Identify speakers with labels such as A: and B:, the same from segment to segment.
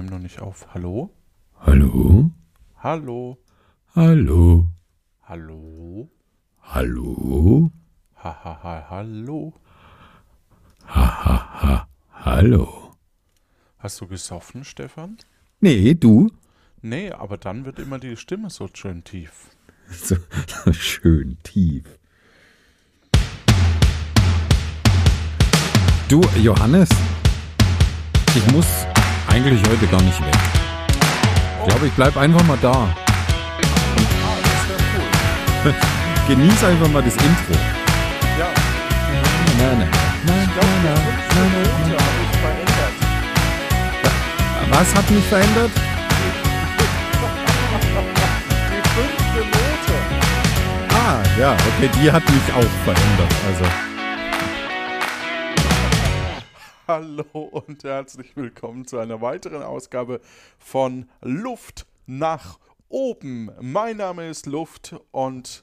A: nehme noch nicht auf. Hallo?
B: Hallo?
A: Hallo?
B: Hallo?
A: Hallo?
B: Hallo?
A: Ha, ha, ha, hallo?
B: Hallo?
A: Hast du gesoffen, Stefan?
B: Nee, du?
A: Nee, aber dann wird immer die Stimme so schön tief.
B: So, so schön tief. Du, Johannes, ich muss eigentlich heute gar nicht weg. Ich glaube, ich bleib einfach mal da. Genieß einfach mal das Intro.
A: Ja,
B: Na, na, na, na, na, na. Was hat mich verändert?
A: Die fünfte Note.
B: Ah, ja, okay, die hat mich auch verändert. Also,
A: Hallo und herzlich willkommen zu einer weiteren Ausgabe von Luft nach oben. Mein Name ist Luft und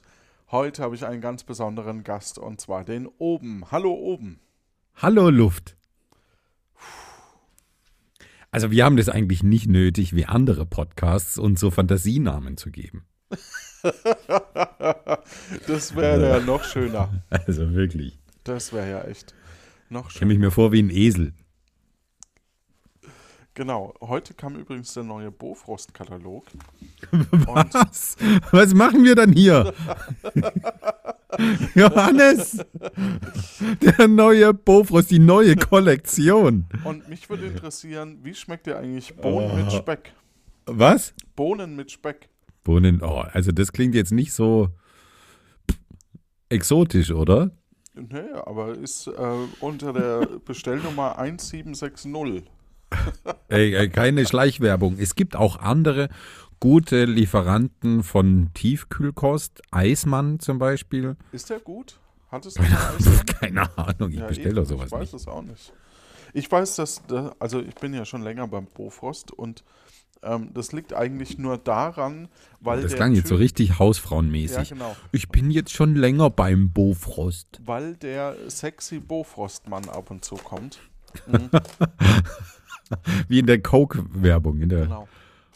A: heute habe ich einen ganz besonderen Gast und zwar den Oben. Hallo Oben.
B: hallo Luft. Also, wir haben das eigentlich nicht nötig, wie andere Podcasts, uns so Fantasienamen zu geben.
A: das wäre ja noch schöner.
B: Also wirklich.
A: Das wäre ja echt noch
B: Ich
A: schöner.
B: kenne mich mir vor wie ein Esel.
A: Genau, heute kam übrigens der neue Bofrost-Katalog.
B: Was? Was machen wir dann hier? Johannes! Der neue Bofrost, die neue Kollektion.
A: Und mich würde interessieren, wie schmeckt dir eigentlich Bohnen mit Speck?
B: Was?
A: Bohnen mit Speck.
B: Bohnen, oh, also das klingt jetzt nicht so exotisch, oder?
A: Nee, aber ist äh, unter der Bestellnummer 1760.
B: Ey, ey, keine Schleichwerbung. Es gibt auch andere gute Lieferanten von Tiefkühlkost. Eismann zum Beispiel.
A: Ist der gut? Hat es einen Eismann?
B: Keine Ahnung, ich
A: Ja,
B: bestelle doch sowas
A: Ich weiß
B: nicht.
A: es auch nicht. Ich weiß, dass, da- also ich bin ja schon länger beim Bofrost und ähm, das liegt eigentlich nur daran, weil
B: Das klang jetzt so
A: Typ-
B: richtig
A: Ja,
B: hausfrauenmäßig.
A: genau.
B: Ich bin jetzt schon länger beim Bofrost.
A: Weil der sexy Bofrostmann ab und zu kommt. Mhm,
B: Wie in der Coke-Werbung.
A: Genau.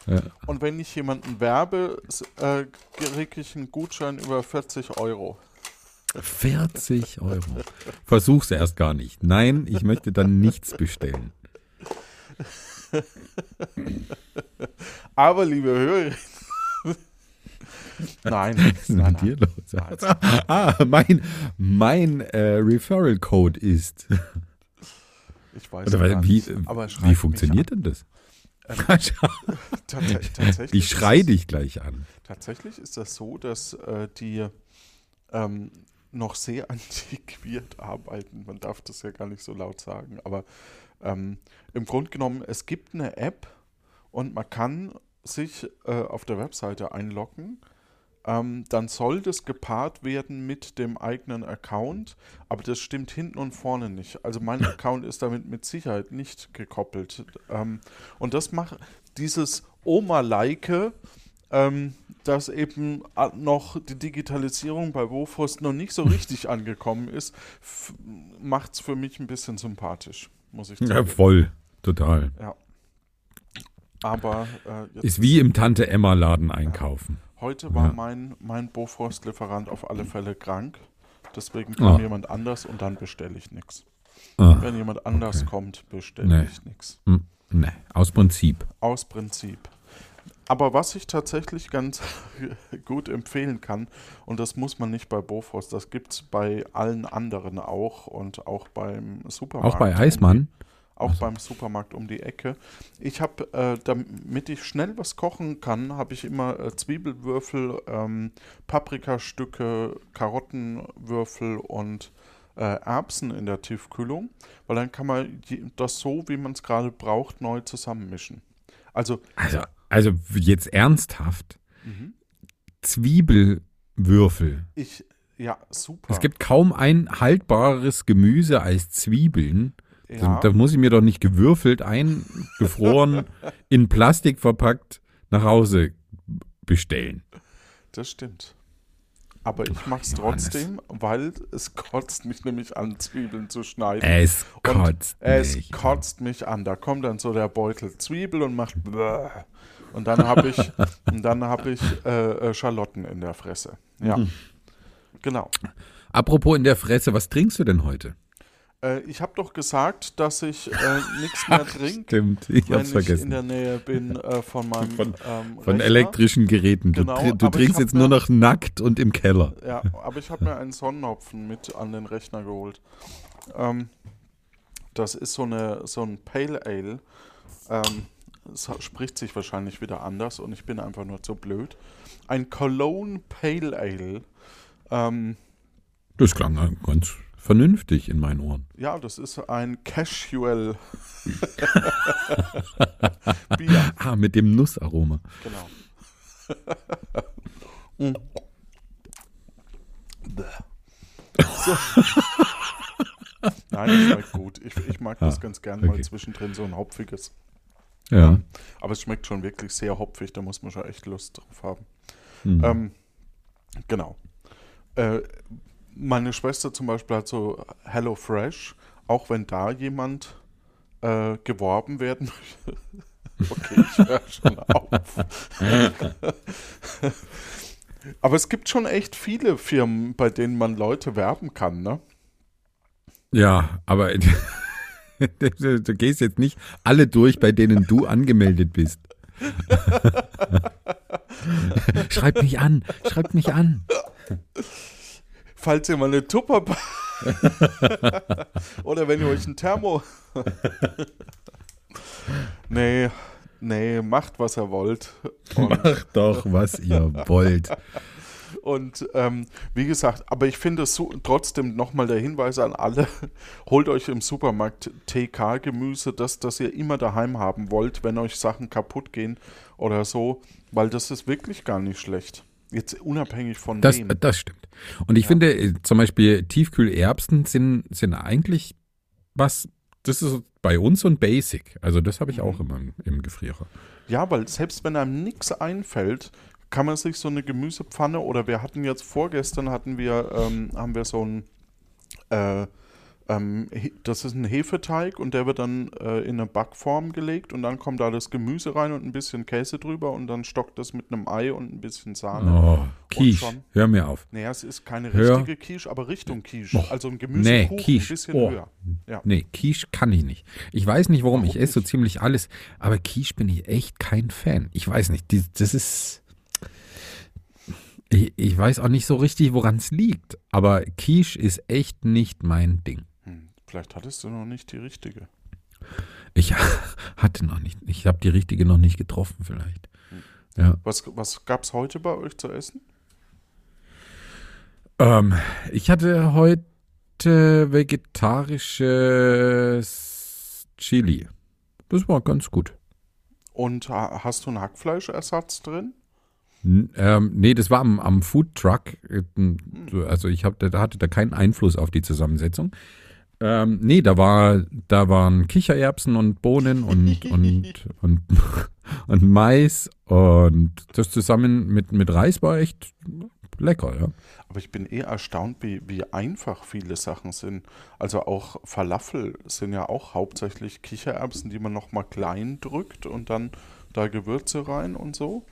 B: Ja.
A: Und wenn ich jemanden werbe, äh, kriege ich einen Gutschein über 40 Euro.
B: 40 Euro. Versuch's erst gar nicht. Nein, ich möchte dann nichts bestellen.
A: Aber liebe Hörer. nein,
B: Was ist
A: nein,
B: mit dir
A: nein.
B: los? Ah, mein, mein äh, Referral-Code ist.
A: Ich weiß
B: Oder weil, wie, wie funktioniert denn das?
A: tatsächlich,
B: Ich schrei
A: ist,
B: dich gleich an.
A: tatsächlich ist das so, dass äh, die ähm, noch sehr antiquiert arbeiten. Man darf das ja gar nicht so laut sagen, aber ähm, im Grunde genommen, es gibt eine App und man kann sich äh, auf der Webseite einloggen. Ähm, dann soll das gepaart werden mit dem eigenen Account, aber das stimmt hinten und vorne nicht. Also mein Account ist damit mit Sicherheit nicht gekoppelt. Ähm, und das macht dieses Oma-like, ähm, dass eben a- noch die Digitalisierung bei Bofrost noch nicht so richtig angekommen ist, macht es für mich ein bisschen sympathisch, muss ich
B: Ja,
A: sagen.
B: voll. Total.
A: Aber äh,
B: Ist wie im Tante-Emma-Laden einkaufen.
A: Heute war
B: Ja.
A: mein, mein Bofrost-Lieferant auf alle Fälle krank. Deswegen kam
B: Ah.
A: jemand anders und dann bestelle ich nichts.
B: Ah,
A: Wenn jemand anders
B: okay.
A: kommt, bestelle
B: Nee.
A: ich nichts.
B: hm, ne, aus Prinzip.
A: Aus Prinzip. Aber was ich tatsächlich ganz gut empfehlen kann, und das muss man nicht bei Bofrost, das gibt es bei allen anderen auch und auch beim Supermarkt.
B: Auch bei Eismann.
A: auch beim Supermarkt um die Ecke. Ich habe, äh, damit ich schnell was kochen kann, habe ich immer äh, Zwiebelwürfel, ähm, Paprikastücke, Karottenwürfel und äh, Erbsen in der Tiefkühlung, weil dann kann man das so, wie man es gerade braucht, neu zusammenmischen. Also,
B: Also, also jetzt ernsthaft.
A: mhm.
B: Zwiebelwürfel.
A: ich, ja, super.
B: Es gibt kaum ein haltbares Gemüse als Zwiebeln.
A: ja,
B: Da muss ich mir doch nicht gewürfelt, eingefroren, in Plastik verpackt nach Hause bestellen.
A: das stimmt. aber ich mache es trotzdem, weil es kotzt mich nämlich an, Zwiebeln zu schneiden.
B: Es
A: Und
B: kotzt
A: es
B: mich.
A: kotzt mich an. Da kommt dann so der Beutel Zwiebel und macht bläh. Und dann habe ich und dann habe ich äh, äh, Schalotten in der Fresse. Ja,
B: Mhm.
A: genau.
B: Apropos in der Fresse, was trinkst du denn heute?
A: Äh, ich habe doch gesagt, dass ich äh, nichts mehr trinke,
B: Stimmt, ich
A: wenn
B: hab's
A: ich in
B: vergessen.
A: der Nähe bin äh, von meinem
B: Von-
A: ähm,
B: Von elektrischen Geräten. Du,
A: Genau,
B: du trinkst
A: hab
B: jetzt
A: mir-
B: nur noch nackt und im Keller.
A: Ja, aber ich habe mir einen Sonnenhopfen mit an den Rechner geholt. Ähm, das ist so, eine, so ein Pale Ale. Ähm, es spricht sich wahrscheinlich wieder anders und ich bin einfach nur zu blöd. Ein Cologne Pale Ale. Ähm,
B: Das klang ganz vernünftig in meinen Ohren.
A: ja, das ist ein Casual Bier.
B: Ah, mit dem Nussaroma.
A: Genau. So. Nein, das schmeckt gut. Ich, ich mag das
B: Ah,
A: ganz gern mal
B: okay.
A: zwischendrin so ein hopfiges.
B: Ja.
A: Aber es schmeckt schon wirklich sehr hopfig, da muss man schon echt Lust drauf haben.
B: Hm.
A: Ähm, genau. Äh, meine Schwester zum Beispiel hat so Hello Fresh, auch wenn da jemand äh, geworben werden möchte. okay, ich höre schon auf. Aber es gibt schon echt viele Firmen, bei denen man Leute werben kann, ne?
B: Ja, aber du, gehst jetzt nicht alle durch, bei denen du angemeldet bist. schreibt mich an, schreibt mich an.
A: Falls ihr mal eine Tupper oder wenn ihr euch ein Thermo. nee, nee, macht was ihr wollt. Und,
B: Macht doch, was ihr wollt.
A: Und ähm, wie gesagt, aber ich finde es so, trotzdem nochmal der Hinweis an alle: holt euch im Supermarkt TK-Gemüse, das, das ihr immer daheim haben wollt, wenn euch Sachen kaputt gehen oder so, weil das ist wirklich gar nicht schlecht. Jetzt unabhängig von
B: Das,
A: wem.
B: das stimmt. Und ich finde äh, zum Beispiel Tiefkühlerbsen sind, sind eigentlich was, das ist bei uns so ein Basic. Also das habe ich auch immer im, im Gefrierer.
A: Ja, weil selbst wenn einem nichts einfällt, kann man sich so eine Gemüsepfanne oder wir hatten jetzt vorgestern hatten wir ähm, haben wir so ein äh, ähm, das ist ein Hefeteig und der wird dann äh, in eine Backform gelegt und dann kommt da das Gemüse rein und ein bisschen Käse drüber und dann stockt das mit einem Ei und ein bisschen Sahne.
B: Oh, Quiche, hör mir auf.
A: Naja, es ist keine
B: Hör-
A: richtige Quiche, aber Richtung Quiche.
B: Oh,
A: also ein
B: Nee,
A: Gemüsekuchen ein
B: Quiche.
A: bisschen
B: Oh.
A: höher. Ja.
B: Nee, Quiche kann ich nicht. Ich weiß nicht, warum.
A: Warum
B: ich esse so
A: nicht?
B: ziemlich alles. Aber Quiche bin ich echt kein Fan. Ich weiß nicht. Das ist. Ich, ich weiß auch nicht so richtig, woran es liegt. Aber Quiche ist echt nicht mein Ding.
A: Hm, vielleicht hattest du noch nicht die richtige.
B: Ich hatte noch nicht. Ich habe die richtige noch nicht getroffen, vielleicht. Ja.
A: Was, was gab es heute bei euch zu essen?
B: Ähm, ich hatte heute vegetarisches Chili. Das war ganz gut.
A: Und ha- hast du einen Hackfleischersatz drin?
B: Ähm, nee, das war am, am Food Truck. Äh, so, Also ich hab, da hatte da keinen Einfluss auf die Zusammensetzung. Ähm, nee, da war, da waren Kichererbsen und Bohnen und, und, und, und Mais und das zusammen mit, mit Reis war echt lecker, ja.
A: Aber ich bin eh erstaunt, wie, wie einfach viele Sachen sind. Also auch Falafel sind ja auch hauptsächlich Kichererbsen, die man nochmal klein drückt und dann da Gewürze rein und so.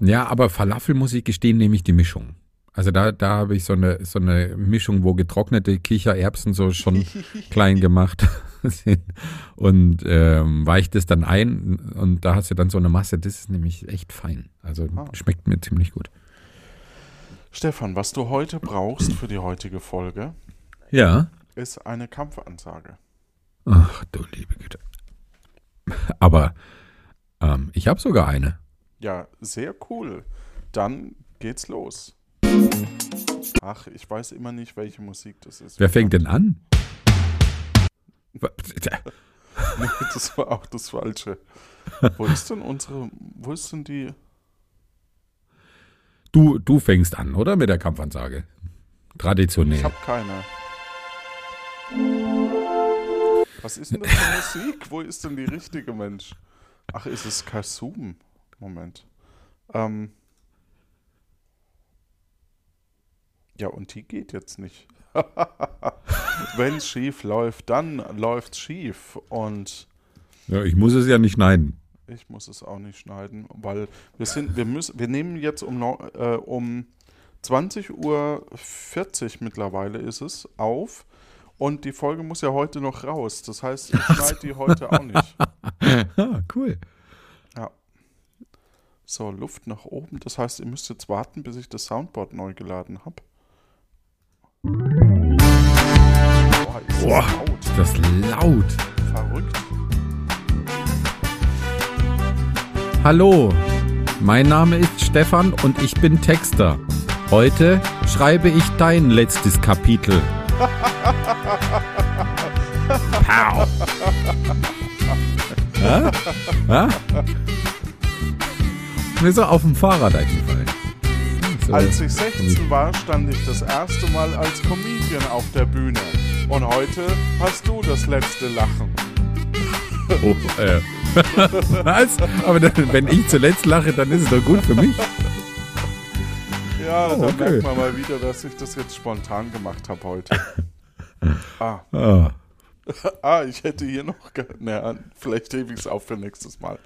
B: Ja, aber Falafel muss ich gestehen, nehme ich die Mischung. Also da, da habe ich so eine, so eine Mischung, wo getrocknete Kichererbsen so schon klein gemacht sind und ähm, weicht es dann ein und da hast du dann so eine Masse, das ist nämlich echt fein. Also
A: Ah.
B: schmeckt mir ziemlich gut.
A: Stefan, was du heute brauchst für die heutige Folge,
B: Ja.
A: ist eine Kampfansage.
B: Ach du liebe Güte. Aber ähm, ich habe sogar eine.
A: Ja, sehr cool. Dann geht's los. Ach, ich weiß immer nicht, welche Musik das ist.
B: Wer fängt denn an?
A: Nee, das war auch das Falsche. Wo ist denn unsere, wo ist denn die,
B: Du, du fängst an, oder? Mit der Kampfansage.
A: ich
B: Traditionell.
A: habe keine. Was ist denn das für Musik? Wo ist denn die richtige Mensch? Ach, ist es Kasum? Moment. Ähm, Ja, und die geht jetzt nicht. Wenn es schief läuft, dann läuft's schief. Und
B: Ja, ich muss es ja nicht schneiden.
A: ich muss es auch nicht schneiden, weil wir sind, wir müssen, wir nehmen jetzt um, äh, um 20.40 Uhr mittlerweile ist es auf. Und die Folge muss ja heute noch raus. Das heißt, ich schneide die heute auch nicht.
B: ah, cool.
A: Ja. So, Luft nach oben. Das heißt, ihr müsst jetzt warten, bis ich das Soundboard neu geladen habe. Boah, ist das laut.
B: Ist das laut.
A: Verrückt.
B: Hallo, mein Name ist Stefan und ich bin Texter. Heute schreibe ich dein letztes Kapitel. Pow. Hä? Hä? Mir ist er auf dem Fahrrad eingefallen. So.
A: Als ich 16 war, stand ich das erste Mal als Comedian auf der Bühne. Und heute hast du das letzte Lachen.
B: Oh, äh. Was? Aber dann, wenn ich zuletzt lache, dann ist es doch gut für mich.
A: Ja,
B: Oh,
A: da
B: okay.
A: merkt man mal wieder, dass ich das jetzt spontan gemacht habe heute. ah.
B: Ah.
A: ah, ich hätte hier noch. Naja, vielleicht hebe ich es auf für nächstes Mal.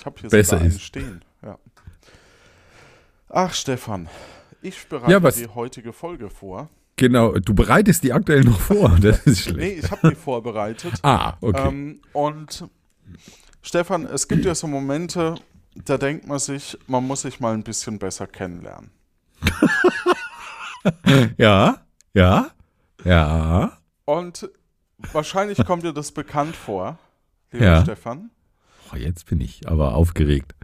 A: Ich habe hier
B: Besser
A: sogar einen
B: ist.
A: stehen. Ja. Ach, Stefan, ich bereite
B: Ja, was-
A: die heutige Folge vor.
B: Genau, du bereitest die aktuell noch vor. Das ist
A: Nee,
B: schlecht.
A: ich habe die vorbereitet.
B: Ah, okay.
A: Ähm, und Stefan, es gibt ja so Momente, da denkt man sich, man muss sich mal ein bisschen besser kennenlernen.
B: Ja, ja, ja.
A: Und wahrscheinlich kommt dir das bekannt vor, lieber
B: Ja.
A: Stefan.
B: Oh, jetzt bin ich aber aufgeregt.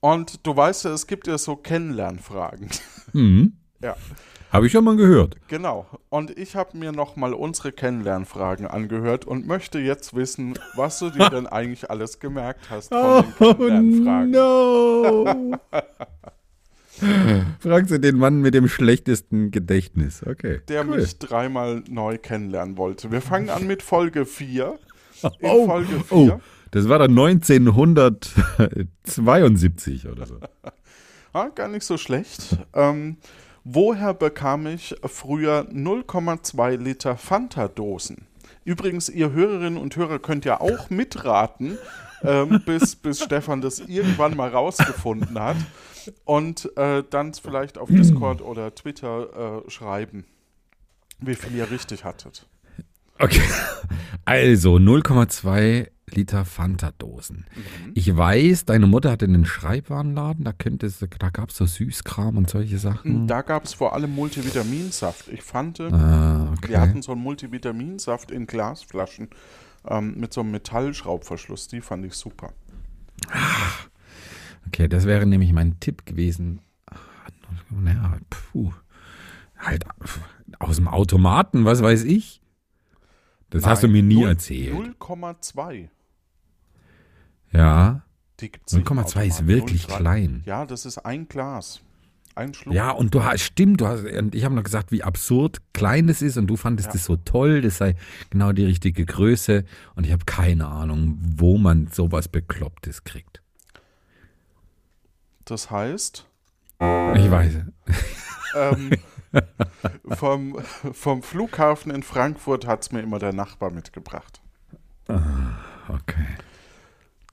A: Und du weißt ja, es gibt ja so Kennenlernfragen.
B: Mhm.
A: ja,
B: Habe ich schon mal gehört.
A: genau. Und ich habe mir nochmal unsere Kennenlernfragen angehört und möchte jetzt wissen, was du dir denn eigentlich alles gemerkt hast von den Kennenlernfragen.
B: no. Fragst du den Mann mit dem schlechtesten Gedächtnis. Okay.
A: der
B: cool.
A: mich dreimal neu kennenlernen wollte. Wir fangen an mit Folge 4. In
B: Oh,
A: Folge 4.
B: oh, das war dann 1972 oder so.
A: Ah, gar nicht so schlecht. Ähm, woher bekam ich früher 0,2 Liter Fanta-Dosen? Übrigens, ihr Hörerinnen und Hörer könnt ja auch mitraten, ähm, bis, bis Stefan das irgendwann mal rausgefunden hat und äh, dann vielleicht auf Discord oder Twitter äh, schreiben, wie viel ihr richtig hattet.
B: Okay. Also 0,2 Liter Fanta-Dosen.
A: Mhm.
B: Ich weiß, deine Mutter hatte einen Schreibwarenladen, da könnte da gab es so Süßkram und solche Sachen.
A: Da gab es vor allem Multivitaminsaft. Ich fand,
B: Ah, okay.
A: Wir hatten so einen Multivitaminsaft in Glasflaschen ähm, mit so einem Metallschraubverschluss. Die fand ich super.
B: Okay, das wäre nämlich mein Tipp gewesen. Ah, Naja, puh. Halt aus dem Automaten, was weiß ich. Das hast du mir nie
A: Null-
B: erzählt.
A: 0,2.
B: Ja,
A: Die gibt's nicht im
B: 0,2 ist wirklich
A: 0,3.
B: klein.
A: Ja, das ist ein Glas. Ein Schluck.
B: Ja, und du hast, stimmt, du hast, und ich habe noch gesagt, wie absurd klein das ist und du fandest
A: Ja.
B: das so toll, das sei genau die richtige Größe und ich habe keine Ahnung, wo man sowas Beklopptes kriegt.
A: Das heißt,
B: Ich weiß.
A: ähm, vom, vom Flughafen in Frankfurt hat es mir immer der Nachbar mitgebracht.
B: Okay.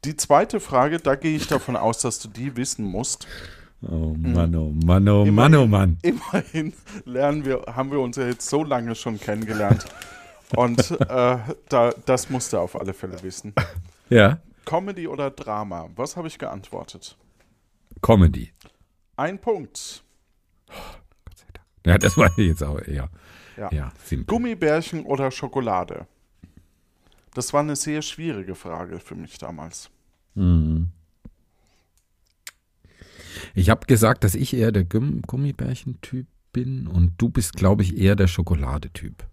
A: Die zweite Frage, da gehe ich davon aus, dass du die wissen musst.
B: Oh Mann, oh Mann, oh Mann, oh Mann.
A: Immerhin lernen wir, haben wir uns ja jetzt so lange schon kennengelernt. Und äh, da, das musst du auf alle Fälle wissen.
B: Ja,
A: Comedy oder Drama? Was habe ich geantwortet?
B: Comedy.
A: Ein Punkt.
B: Gott sei Dank. Ja, das war jetzt auch eher.
A: Ja.
B: Ja.
A: Gummibärchen oder Schokolade? Das war eine sehr schwierige Frage für mich damals.
B: Mhm. Ich habe gesagt, dass ich eher der Gumm Gummibärchen-Typ bin und du bist, glaube ich, eher der Schokoladetyp.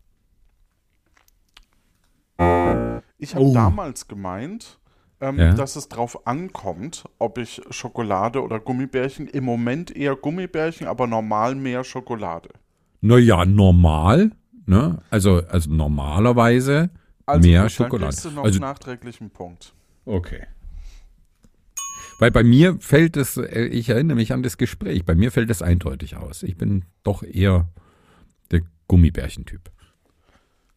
A: Ich habe
B: Oh.
A: damals gemeint, ähm,
B: Ja.
A: dass es drauf ankommt, ob ich Schokolade oder Gummibärchen. Im Moment eher Gummibärchen, aber normal mehr Schokolade.
B: Naja, normal, ne? Also, also normalerweise
A: Also
B: mehr
A: gut,
B: Schokolade.
A: Dann kriegst du noch
B: Also,
A: nachträglich einen Punkt.
B: okay. Weil bei mir fällt es, äh, ich erinnere mich an das Gespräch, bei mir fällt es eindeutig aus. Ich bin doch eher der Gummibärchen-Typ.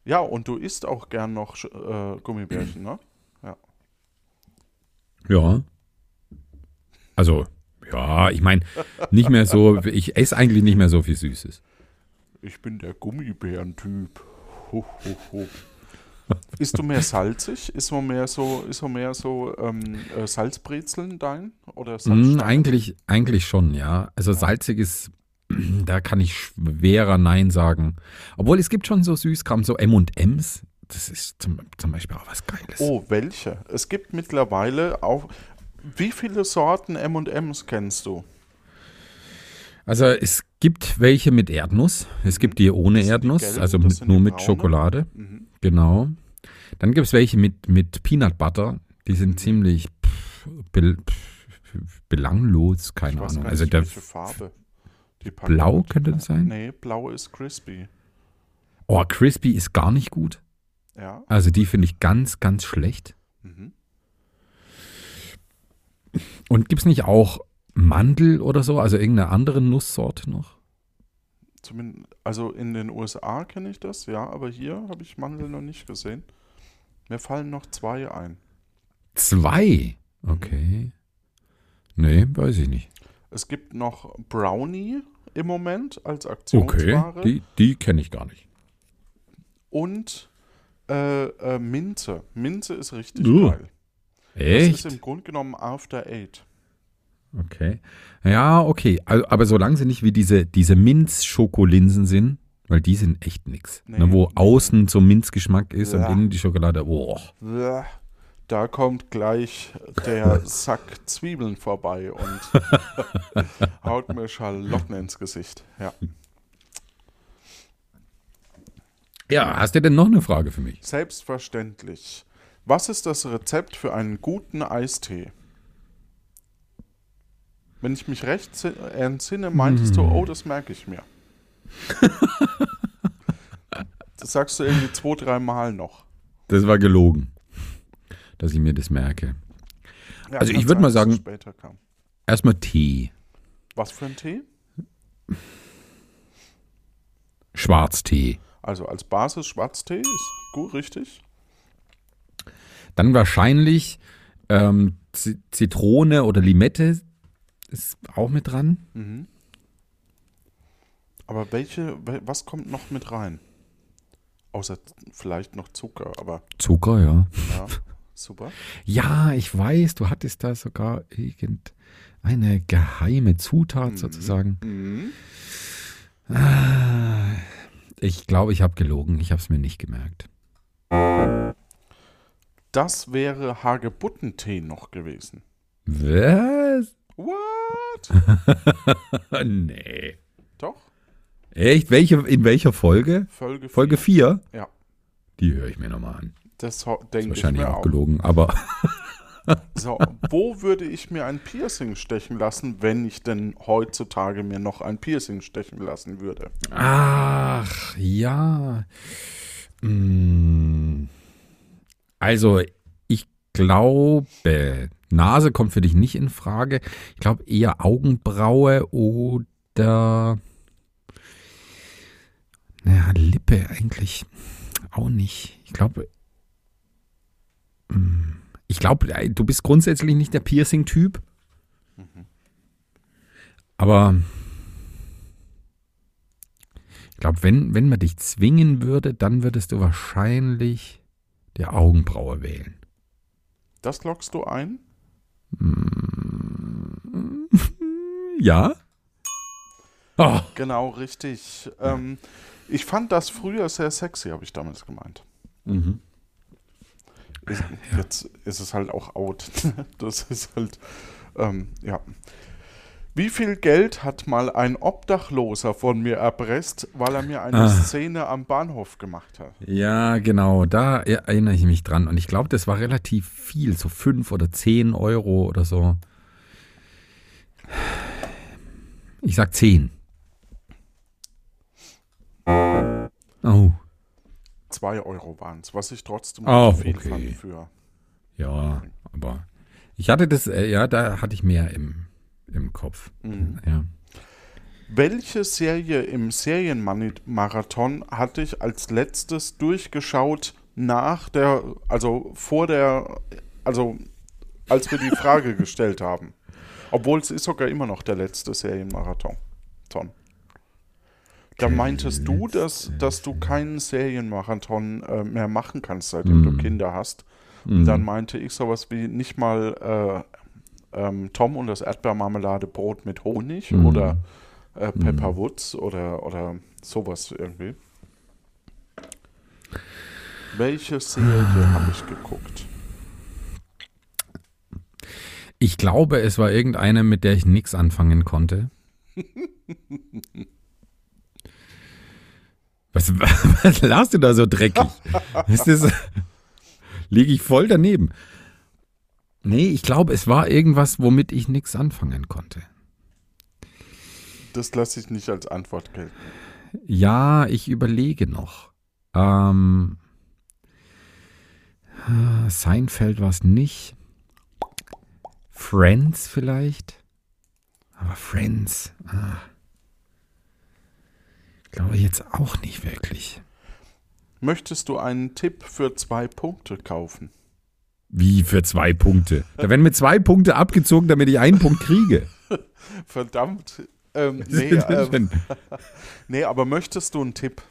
A: Ja, und du isst auch gern noch äh, Gummibärchen, ne?
B: Ja. Also, ja, ich meine, nicht mehr so, ich esse eigentlich nicht mehr so viel Süßes.
A: Ich bin der Gummibären-Typ. Ho, ho, ho. Isst du mehr salzig? Ist man mehr so, ist man mehr so ähm, äh, Salzbrezeln dein? Oder
B: Mm, eigentlich, eigentlich schon, ja. Also salzig ist, da kann ich schwerer Nein sagen. Obwohl es gibt schon so Süßkram, so M&M's. Das ist zum, zum Beispiel auch was Geiles.
A: Oh, welche? Es gibt mittlerweile auch. Wie viele Sorten M&M's kennst du?
B: Also es gibt welche mit Erdnuss. Es gibt die ohne Erdnuss,
A: gelben,
B: also mit, nur mit
A: braune.
B: Schokolade.
A: Mhm.
B: Genau. Dann gibt es welche mit, mit Peanut Butter. Die sind ziemlich pff, bel, pff, belanglos, keine
A: ich weiß
B: Ahnung.
A: gar
B: Also
A: nicht,
B: der
A: welche Farbe. Die
B: Blau könnte das sein?
A: Nee, blau ist crispy.
B: Oh, Crispy ist gar nicht gut.
A: Ja.
B: Also die finde ich ganz, ganz schlecht.
A: Mhm.
B: Und gibt es nicht auch Mandel oder so? Also irgendeine andere Nusssorte noch?
A: Zumindest, also in den USA kenne ich das, ja, aber hier habe ich Mandel noch nicht gesehen. Mir fallen noch zwei ein.
B: Zwei? Okay. Nee, weiß ich nicht.
A: Es gibt noch Brownie im Moment als
B: Okay,
A: Aktionsware
B: die, die kenne ich gar nicht.
A: und äh, äh, Minze. Minze ist richtig
B: Uh,
A: geil. Das
B: Echt?
A: ist im Grunde genommen After Eight.
B: Okay. Ja, okay. Also, aber solange sie nicht wie diese, diese Minz-Schokolinsen sind, weil die sind echt nix.
A: Nee,
B: ne, wo
A: nee.
B: außen so Minzgeschmack ist
A: Ja.
B: und innen die Schokolade. Oh.
A: Bäh. Da kommt gleich der Sack Zwiebeln vorbei und haut mir Schalotten ins Gesicht. Ja.
B: Ja, hast du denn noch eine Frage für mich?
A: Selbstverständlich. Was ist das Rezept für einen guten Eistee? Wenn ich mich recht si- entsinne, meintest du, oh, das merke ich mir. das sagst du irgendwie zwei, drei Mal noch.
B: Das war gelogen, dass ich mir das merke.
A: Ja,
B: Also ich
A: kann
B: würd mal sagen-. Erstmal Tee.
A: Was für ein Tee?
B: Schwarztee.
A: Also als Basis Schwarztee ist gut, richtig?
B: Dann wahrscheinlich ähm, Zitrone oder Limette ist auch mit dran.
A: Mhm. Aber welche, wel- was kommt noch mit rein? Außer vielleicht noch Zucker, aber
B: Zucker, ja.
A: ja, super.
B: Ja, ich weiß, du hattest da sogar irgendeine geheime Zutat sozusagen.
A: Mhm.
B: Ah, Ich glaube, ich habe gelogen. Ich habe es mir nicht gemerkt.
A: Das wäre Hagebuttentee noch gewesen.
B: Was?
A: What?
B: nee.
A: Doch?
B: Echt? Welche, in welcher Folge?
A: Folge 4.
B: Folge 4?
A: Ja.
B: Die höre ich mir nochmal an.
A: Das denke ich
B: wahrscheinlich
A: mir
B: auch
A: auch.
B: gelogen, aber
A: So, wo würde ich mir ein Piercing stechen lassen, wenn ich denn heutzutage mir noch ein Piercing stechen lassen würde?
B: Ach, ja. Hm. Also, glaube, Nase kommt für dich nicht in Frage. Ich glaube eher Augenbraue oder. Naja, Lippe eigentlich auch nicht. Ich glaube. hm, Ich glaube, du bist grundsätzlich nicht der Piercing-Typ. Aber ich glaube, wenn, wenn man dich zwingen würde, dann würdest du wahrscheinlich die Augenbraue wählen.
A: Das lockst du ein?
B: Ja? Oh,
A: Genau, richtig. Ähm, ich fand das früher sehr sexy, habe ich damals gemeint.
B: mhm.
A: Ist, Jetzt ist es halt auch out. Das ist halt, ähm, ja. Wie viel Geld hat mal ein Obdachloser von mir erpresst, weil er mir eine
B: Ah.
A: Szene am Bahnhof gemacht hat?
B: Ja, genau, da erinnere ich mich dran. Und ich glaube, das war relativ viel, so fünf oder zehn Euro oder so. Ich sag zehn. Oh,
A: Zwei Euro waren es, was ich trotzdem
B: Oh,
A: viel
B: okay.
A: fand für.
B: ja, aber Ich hatte das, äh, ja, da hatte ich mehr im, im Kopf.
A: Mhm.
B: Ja.
A: Welche Serie im Serienmarathon hatte ich als letztes durchgeschaut nach der, also vor der, also als wir die Frage gestellt haben? Obwohl es ist sogar immer noch der letzte Serienmarathon. Ton. Da meintest du, dass, dass du keinen Serienmarathon äh, mehr machen kannst, seitdem du
B: Mhm.
A: Kinder hast. Und dann meinte ich sowas wie nicht mal äh, ähm, Tom und das Erdbeermarmeladebrot mit Honig
B: Mhm.
A: oder äh, Pepper Woods oder, oder sowas irgendwie. Welche Serie habe ich geguckt?
B: Ich glaube, es war irgendeine, mit der ich nichts anfangen konnte. Was, was lachst du da so dreckig? Ist das, liege ich voll daneben. Nee, ich glaube, es war irgendwas, womit ich nichts anfangen konnte.
A: Das lasse ich nicht als Antwort gelten.
B: Ja, ich überlege noch. Ähm, äh, Seinfeld war es nicht. Friends vielleicht. Aber Friends. Ah. Glaube jetzt auch nicht wirklich.
A: Möchtest du einen Tipp für zwei Punkte kaufen?
B: Wie für zwei Punkte? Da werden mir zwei Punkte abgezogen, damit ich einen Punkt kriege.
A: Verdammt. Ähm, nee, ähm, nee, aber möchtest du einen Tipp?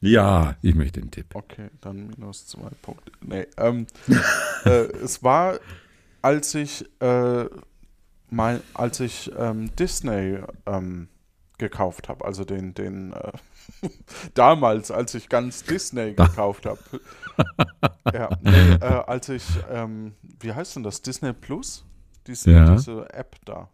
B: Ja, ich möchte den Tipp.
A: Okay, dann minus zwei Punkte. Nee, ähm, äh, es war, als ich, äh, mal, als ich ähm, Disney ähm, gekauft habe, also den, den äh, damals, als ich ganz Disney gekauft habe. ja, nee, äh, als ich, ähm, wie heißt denn das, Disney Plus? Diese,
B: Ja.
A: diese App da.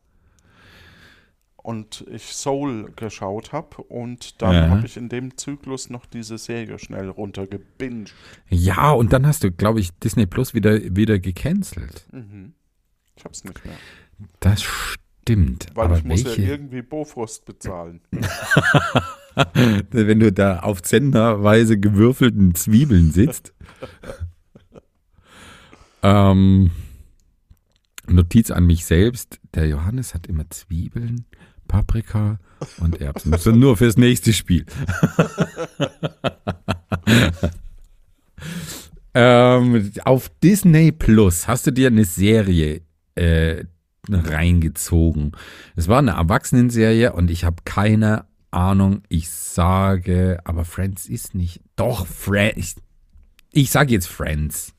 A: Und ich Soul geschaut habe und dann
B: Ja.
A: habe ich in dem Zyklus noch diese Serie schnell runtergebinged.
B: Ja, und dann hast du, glaube ich, Disney Plus wieder, wieder gecancelt.
A: Mhm. Ich hab's nicht mehr.
B: Das stimmt.
A: Weil
B: Aber
A: ich muss
B: welche?
A: ja irgendwie Bofrost bezahlen.
B: Wenn du da auf zenderweise gewürfelten Zwiebeln sitzt. ähm, Notiz an mich selbst. Der Johannes hat immer Zwiebeln, Paprika und Erbsen. Das ist nur fürs nächste Spiel. ähm, auf Disney Plus hast du dir eine Serie äh, reingezogen. Es war eine Erwachsenenserie und ich habe keine Ahnung. Ich sage, aber Friends ist nicht. Doch, Friends. Ich, ich sage jetzt Friends.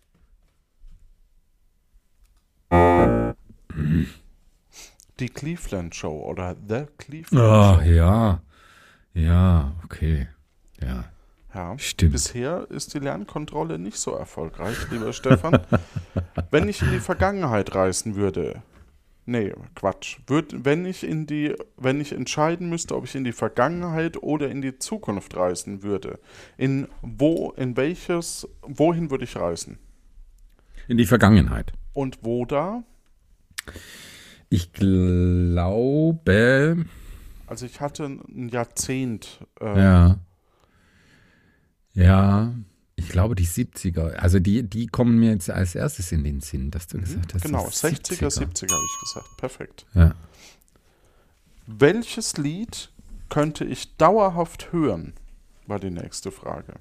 A: Die Cleveland Show oder The Cleveland
B: Oh,
A: Show.
B: ja. Ja, okay. Ja,
A: Ja.
B: stimmt.
A: Bisher ist die Lernkontrolle nicht so erfolgreich, lieber Stefan. Wenn ich in die Vergangenheit reisen würde, nee, Quatsch. Würd, wenn ich in die, wenn ich entscheiden müsste, ob ich in die Vergangenheit oder in die Zukunft reisen würde, in wo, in welches, wohin würde ich reisen?
B: In die Vergangenheit.
A: Und wo da?
B: Ich glaube.
A: Also ich hatte ein Jahrzehnt. Äh,
B: Ja. Ja. Ich glaube, die 70er. Also die, die kommen mir jetzt als erstes in den Sinn, dass du gesagt hast.
A: Genau,
B: das
A: 60er,
B: 70er.
A: 70er habe ich gesagt. Perfekt.
B: Ja.
A: Welches Lied könnte ich dauerhaft hören? War die nächste Frage.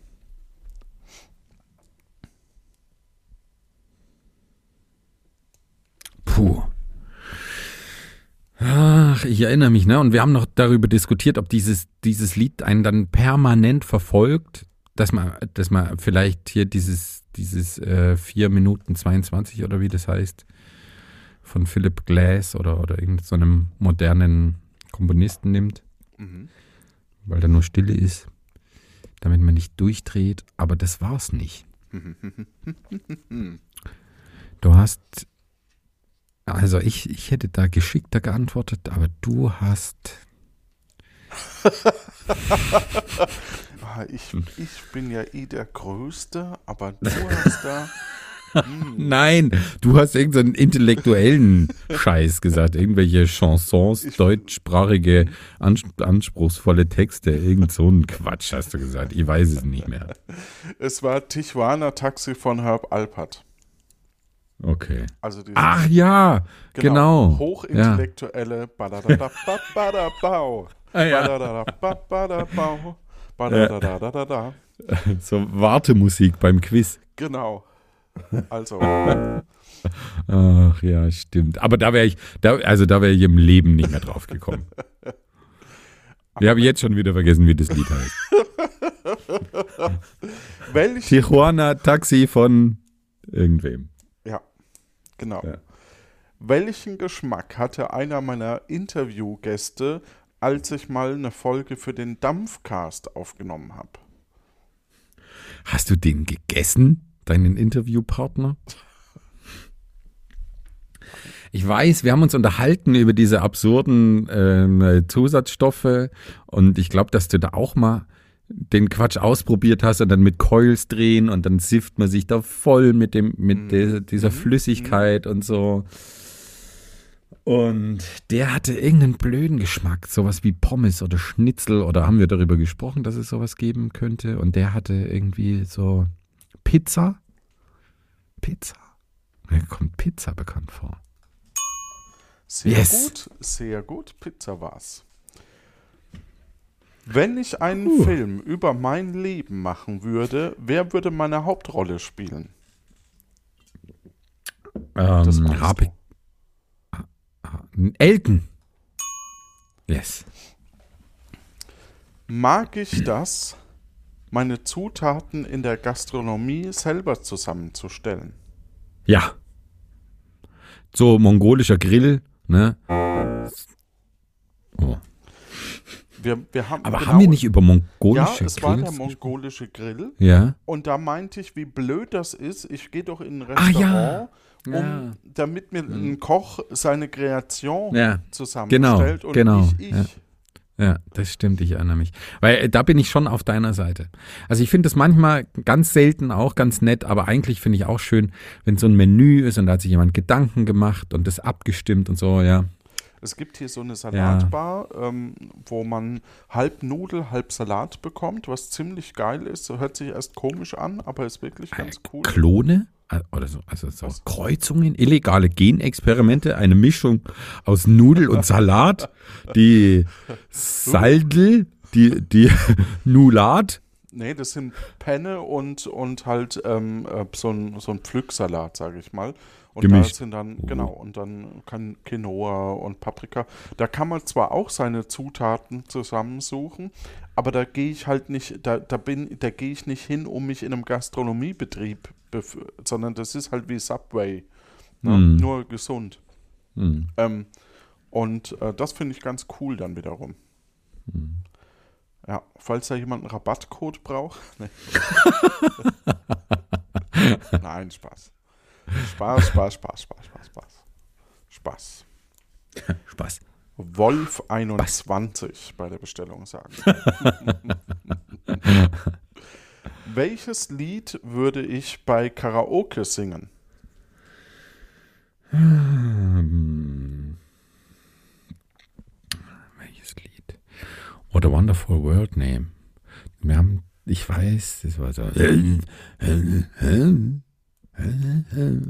B: Puh. Ach, ich erinnere mich, ne? Und wir haben noch darüber diskutiert, ob dieses, dieses Lied einen dann permanent verfolgt, dass man, dass man vielleicht hier dieses, dieses äh, 4 Minuten 22 oder wie das heißt, von Philip Glass oder, oder irgendeinem so einem modernen Komponisten nimmt,
A: Mhm.
B: weil da nur Stille ist, damit man nicht durchdreht. Aber das war's nicht. Du hast, also ich, ich hätte da geschickter geantwortet, aber du hast,
A: Ah, ich, ich bin ja eh der Größte, aber du hast da. Hm,
B: nein, du hast irgendeinen intellektuellen Scheiß gesagt, irgendwelche Chansons,
A: Ich-
B: deutschsprachige, ans anspruchsvolle Texte, irgend so ein Quatsch hast du gesagt. Ich weiß es nicht mehr.
A: es war Tijuana Taxi von Herb Alpert.
B: Okay.
A: Also dieses,
B: Ach ja, genau.
A: Hochintellektuelle Badadadabadabau.
B: Ah, ja.
A: Badadadabadabau. Badadadadadada.
B: So Wartemusik beim Quiz.
A: Genau. Also,
B: Ach ja, stimmt. Aber da wäre ich, da, also da wäre ich im Leben nicht mehr drauf gekommen. Ich habe jetzt schon wieder vergessen, wie das Lied heißt.
A: welch,
B: Tijuana Taxi von irgendwem.
A: ja, genau.
B: Ja.
A: Welchen Geschmack hatte einer meiner Interviewgäste, als ich mal eine Folge für den Dampfcast aufgenommen habe?
B: Hast du den gegessen, deinen Interviewpartner? Ich weiß, wir haben uns unterhalten über diese absurden ähm, Zusatzstoffe und ich glaube, dass du da auch mal den Quatsch ausprobiert hast und dann mit Coils drehen und dann sifft man sich da voll mit dem mit der, dieser Flüssigkeit und so. Und der hatte irgendeinen blöden Geschmack, sowas wie Pommes oder Schnitzel oder haben wir darüber gesprochen, dass es sowas geben könnte und der hatte irgendwie so Pizza. Pizza. Mir kommt Pizza bekannt vor.
A: Sehr
B: Yes.
A: gut, sehr gut. Pizza war's. Wenn ich einen
B: Puh.
A: Film über mein Leben machen würde, wer würde meine Hauptrolle spielen? Das
B: Ähm,
A: weißt
B: hab ich. Ah, ah, Elton. Yes.
A: Mag ich das, meine Zutaten in der Gastronomie selber zusammenzustellen?
B: Ja. So mongolischer Grill, ne? Oh.
A: Wir, wir haben,
B: Aber
A: genau-
B: haben wir nicht über
A: Ja,
B: mongolische
A: es war der mongolische Grill.
B: Ja.
A: Und da meinte ich, wie blöd das ist. Ich gehe doch in ein
B: Ah, ja.
A: Um,
B: Ja.
A: Damit mir ein Koch seine Kreation
B: Ja.
A: zusammenstellt und
B: genau,
A: nicht ich.
B: ja. Ja, das stimmt, ich erinnere mich. Weil äh, da bin ich schon auf deiner Seite. Also ich finde es manchmal ganz selten auch ganz nett, aber eigentlich finde ich auch schön, wenn so ein Menü ist und da hat sich jemand Gedanken gemacht und das abgestimmt und so, ja.
A: Es gibt hier so eine Salatbar, ähm, wo man halb Nudel, halb Salat bekommt, was ziemlich geil ist. Hört sich erst komisch an, aber ist wirklich ganz cool.
B: Klone? Oder so, also so
A: Was?
B: Kreuzungen, illegale Genexperimente, eine Mischung aus Nudel und Salat, die Saldel, die, die Nulat.
A: Nee, das sind Penne und, und halt ähm, äh, so ein, so ein Pflücksalat, sage ich mal. Und
B: Gemischt.
A: da sind dann,
B: Oh.
A: genau, und dann kann Quinoa und Paprika. Da kann man zwar auch seine Zutaten zusammensuchen, aber da gehe ich halt nicht, da, da bin, da gehe ich nicht hin, um mich in einem Gastronomiebetrieb, sondern das ist halt wie Subway. Ne?
B: Hm.
A: Nur gesund.
B: Hm.
A: Ähm, und äh, das finde ich ganz cool dann wiederum.
B: Hm.
A: Ja, falls da jemand einen Rabattcode braucht. Nee. Nein, Spaß. Spaß, Spaß, Spaß, Spaß, Spaß, Spaß. Spaß.
B: Spaß.
A: Wolf 21 bei der Bestellung sagen. Welches Lied würde ich bei Karaoke singen?
B: Hm. Welches Lied? What a Wonderful World Name. Wir haben, ich weiß, das war so.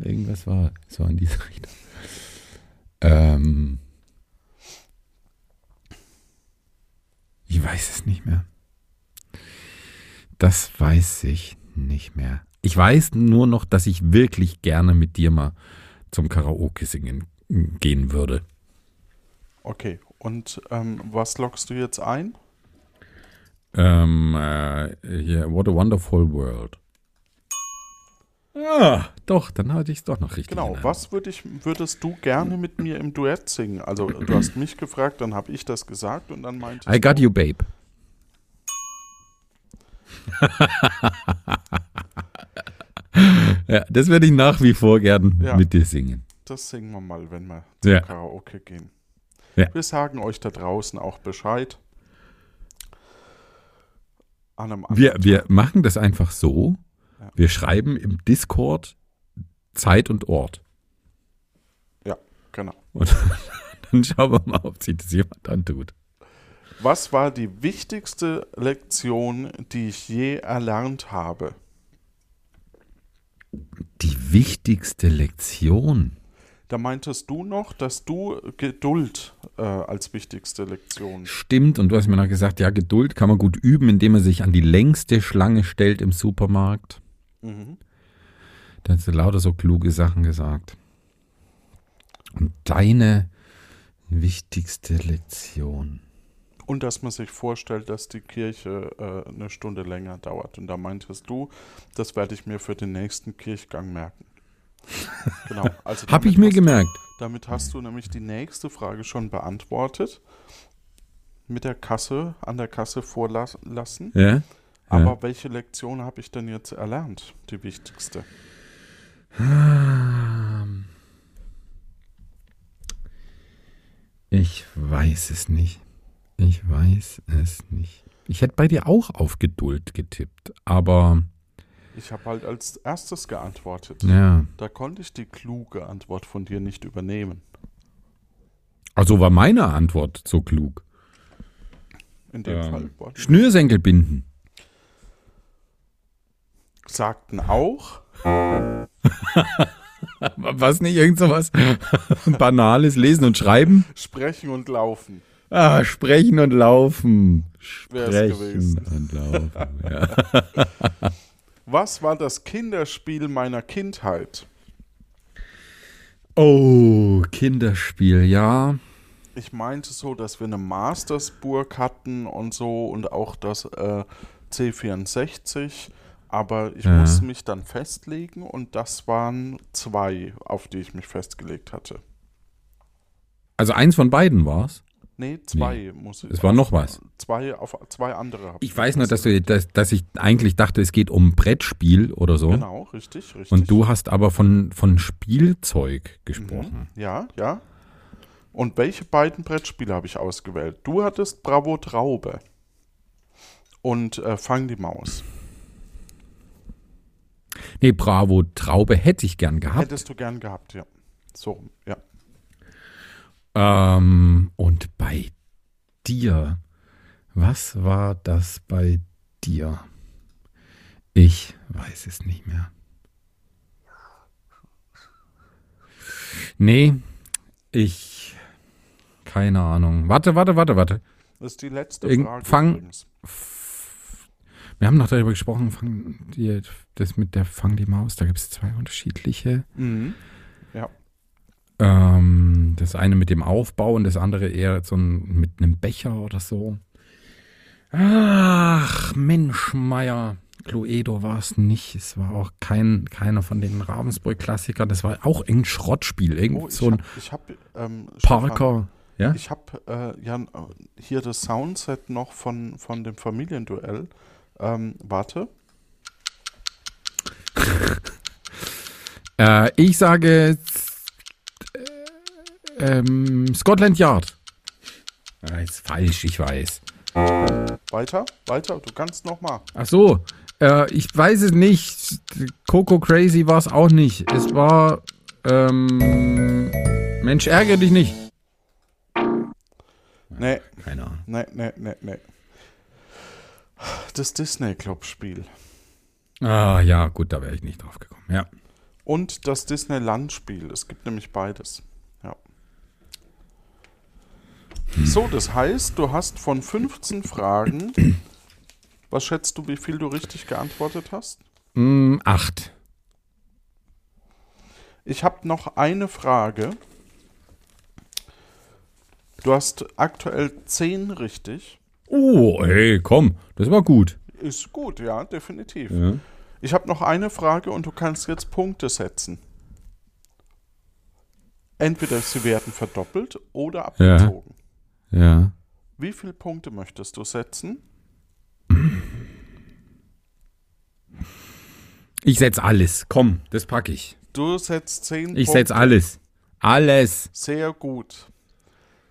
B: Irgendwas war so in diese Richtung. Ähm, ich weiß es nicht mehr. Das weiß ich nicht mehr. Ich weiß nur noch, dass ich wirklich gerne mit dir mal zum Karaoke singen gehen würde.
A: Okay, und ähm, was lockst du jetzt ein?
B: Ähm, äh, hier, What a Wonderful World. Ah, doch, dann hatte ich es doch noch richtig.
A: Genau, was würd ich, würdest du gerne mit mir im Duett singen? Also du hast mich gefragt, dann habe ich das gesagt und dann meinte
B: Hand. I got you, babe. ja, das werde ich nach wie vor gern
A: Ja.
B: mit dir singen.
A: Das singen wir mal, wenn wir zum
B: Ja.
A: Karaoke gehen.
B: Ja.
A: Wir sagen euch da draußen auch Bescheid. An einem
B: Wir, wir machen das einfach so.
A: Ja.
B: Wir schreiben im Discord Zeit und Ort.
A: Ja, genau.
B: Und dann schauen wir mal, ob sich das jemand antut.
A: Was war die wichtigste Lektion, die ich je erlernt habe?
B: Die wichtigste Lektion.
A: Da meintest du noch, dass du Geduld äh, als wichtigste Lektion.
B: Stimmt, und du hast mir noch gesagt, ja, Geduld kann man gut üben, indem man sich an die längste Schlange stellt im Supermarkt.
A: Mhm.
B: Da hast du lauter so kluge Sachen gesagt. Und deine wichtigste Lektion.
A: Und dass man sich vorstellt, dass die Kirche äh, eine Stunde länger dauert. Und da meintest du, das werde ich mir für den nächsten Kirchgang merken. Genau. Also
B: Hab ich mir gemerkt.
A: Damit hast du nämlich die nächste Frage schon beantwortet. Mit der Kasse, an der Kasse vorlassen.
B: Ja?
A: Aber welche Lektion habe ich denn jetzt erlernt? Die wichtigste.
B: Ähm. Ich weiß es nicht. Ich weiß es nicht. Ich hätte bei dir auch auf Geduld getippt, aber
A: Ich habe halt als erstes geantwortet.
B: ja.
A: Da konnte ich die kluge Antwort von dir nicht übernehmen.
B: Also war meine Antwort so klug.
A: In dem
B: Ähm,
A: Fall.
B: Schnürsenkel binden.
A: Sagten auch,
B: Was nicht, irgend sowas Banales, lesen und schreiben?
A: sprechen und laufen.
B: Ah, sprechen und laufen. Sprechen
A: gewesen.
B: und laufen. Ja.
A: Was war das Kinderspiel meiner Kindheit?
B: Oh, Kinderspiel, ja.
A: Ich meinte so, dass wir eine Mastersburg hatten und so und auch das äh, C64, aber ich
B: Ja.
A: musste mich dann festlegen und das waren zwei, auf die ich mich festgelegt hatte.
B: Also eins von beiden war's.
A: Nee, zwei muss ich.
B: Es war noch was.
A: Zwei auf zwei andere. hab
B: Ich weiß nur, dass, du, dass, dass ich eigentlich dachte, es geht um Brettspiel oder so.
A: Genau, richtig, richtig.
B: Und du hast aber von, von Spielzeug gesprochen.
A: Ja, ja. Und welche beiden Brettspiele habe ich ausgewählt? Du hattest Bravo Traube und äh, Fang die Maus.
B: Nee, Bravo, Traube hätte ich gern gehabt.
A: Hättest du gern gehabt, ja. So, ja.
B: Ähm, und bei dir, was war das bei dir? Ich weiß es nicht mehr. Nee, ich, keine Ahnung. Warte, warte, warte, warte.
A: Das ist die letzte Frage
B: Fang-
A: übrigens.
B: Wir haben noch darüber gesprochen, fang die, das mit der Fang die Maus, da gibt es zwei unterschiedliche.
A: Mhm. Ja.
B: Ähm, das eine mit dem Aufbau und das andere eher so ein, mit einem Becher oder so. Ach, Mensch, Meier. Cluedo war es nicht. Es war auch kein, keiner von den Ravensburg-Klassikern. Das war auch irgendein Schrottspiel. Irgend
A: Oh,
B: so ein
A: ich hab, ähm,
B: Parker. Ja?
A: Ich habe äh, ja, äh, hier das Soundset noch von, von dem Familienduell. Ähm, warte.
B: Äh, ich sage äh, ähm, Scotland Yard. Ah, ist falsch, ich weiß.
A: Weiter, weiter, du kannst noch mal.
B: Ach so, äh, ich weiß es nicht. Coco Crazy war es auch nicht. Es war, ähm, Mensch, ärgere dich nicht.
A: Nee,
B: Keine Ahnung.
A: nee, nee, nee, nee. Das Disney Club Spiel.
B: Ah, ja, gut, da wäre ich nicht drauf gekommen. Ja.
A: Und das Disneyland Spiel. Es gibt nämlich beides. Ja. So, das heißt, du hast von 15 Fragen. Was schätzt du, wie viel du richtig geantwortet hast?
B: Mm, acht.
A: Ich habe noch eine Frage. Du hast aktuell 10 richtig.
B: Oh, ey, komm, das war gut.
A: Ist gut, ja, definitiv.
B: Ja.
A: Ich habe noch eine Frage und du kannst jetzt Punkte setzen. Entweder sie werden verdoppelt oder abgezogen.
B: ja.
A: Wie viele Punkte möchtest du setzen?
B: Ich setz alles. Komm, das packe ich.
A: Du setzt 10
B: Ich
A: Punkte.
B: setz alles. Alles.
A: Sehr gut.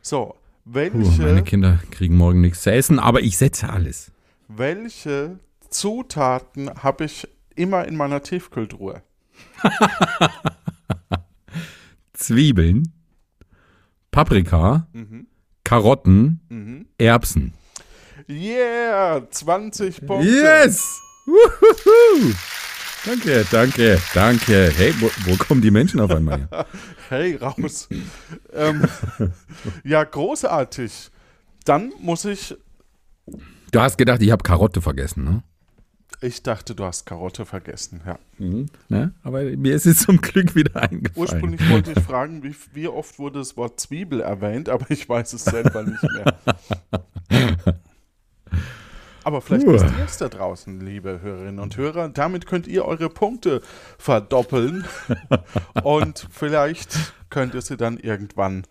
A: So,
B: Puh,
A: welche,
B: meine Kinder kriegen morgen nichts zu essen, aber ich setze alles.
A: welche Zutaten habe ich immer in meiner Tiefkühltruhe?
B: Zwiebeln, Paprika,
A: Mhm.
B: Karotten,
A: Mhm.
B: Erbsen.
A: Yeah, 20 Punkte.
B: Yes! Wuhuhu! Danke, danke, danke. Hey, wo, wo kommen die Menschen auf einmal her?
A: Hey, raus. ähm, ja, großartig. Dann muss ich.
B: Du hast gedacht, ich habe Karotte vergessen, ne?
A: Ich dachte, du hast Karotte vergessen, ja.
B: ne? Aber mir ist es zum Glück wieder eingefallen.
A: Ursprünglich wollte ich fragen, wie, wie oft wurde das Wort Zwiebel erwähnt, aber ich weiß es selber nicht mehr. Aber vielleicht wisst ihr es da draußen, liebe Hörerinnen und Hörer. Damit könnt ihr eure Punkte verdoppeln und vielleicht könnt ihr sie dann irgendwann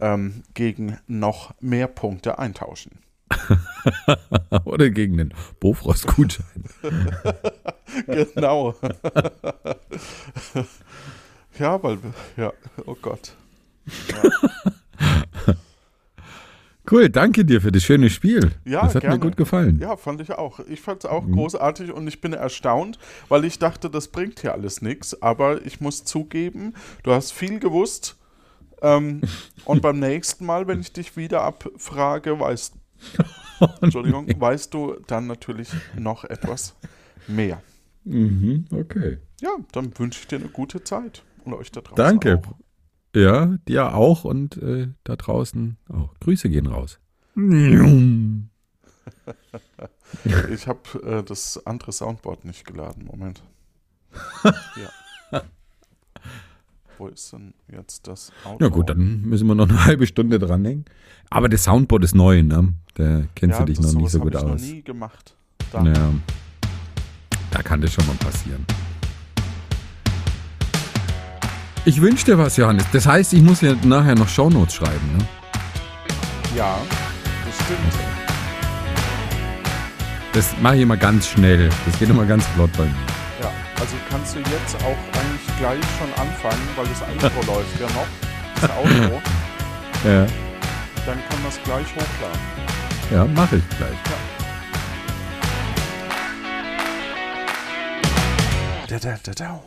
A: ähm, gegen noch mehr Punkte eintauschen.
B: Oder gegen den Bofrost-Gutschein.
A: Genau. ja, weil, ja, oh Gott.
B: Cool, danke dir für das schöne Spiel.
A: Ja,
B: das hat
A: gerne.
B: mir gut gefallen.
A: Ja, fand ich auch. Ich fand es auch großartig und ich bin erstaunt, weil ich dachte, das bringt hier alles nichts. Aber ich muss zugeben, du hast viel gewusst. Ähm, und beim nächsten Mal, wenn ich dich wieder abfrage, weißt, Entschuldigung, weißt du dann natürlich noch etwas mehr.
B: Mhm, okay.
A: Ja, dann wünsche ich dir eine gute Zeit und euch da draußen
B: Danke.
A: auch.
B: Ja, dir auch und äh, da draußen auch. Grüße gehen raus.
A: Ich habe äh, das andere Soundboard nicht geladen. Moment. ja. Wo ist denn jetzt das Auto?
B: Ja gut, dann müssen wir noch eine halbe Stunde dranhängen. Aber das Soundboard ist neu, ne? Da kennst du dich
A: das-
B: noch nicht so gut
A: ich
B: aus.
A: noch nie gemacht. Da.
B: Ja. Da kann das schon mal passieren. Ich wünsche dir was, Johannes. Das heißt, ich muss ja nachher noch Shownotes schreiben, ne?
A: Ja, das stimmt.
B: Das mache ich immer ganz schnell. Das geht immer ganz flott bei mir.
A: Ja, also kannst du jetzt auch eigentlich gleich schon anfangen, weil das Intro läuft ja noch. Das Auto.
B: Ja,
A: Dann kann das gleich hochladen.
B: ja mache ich gleich.
A: Da, da, da, da.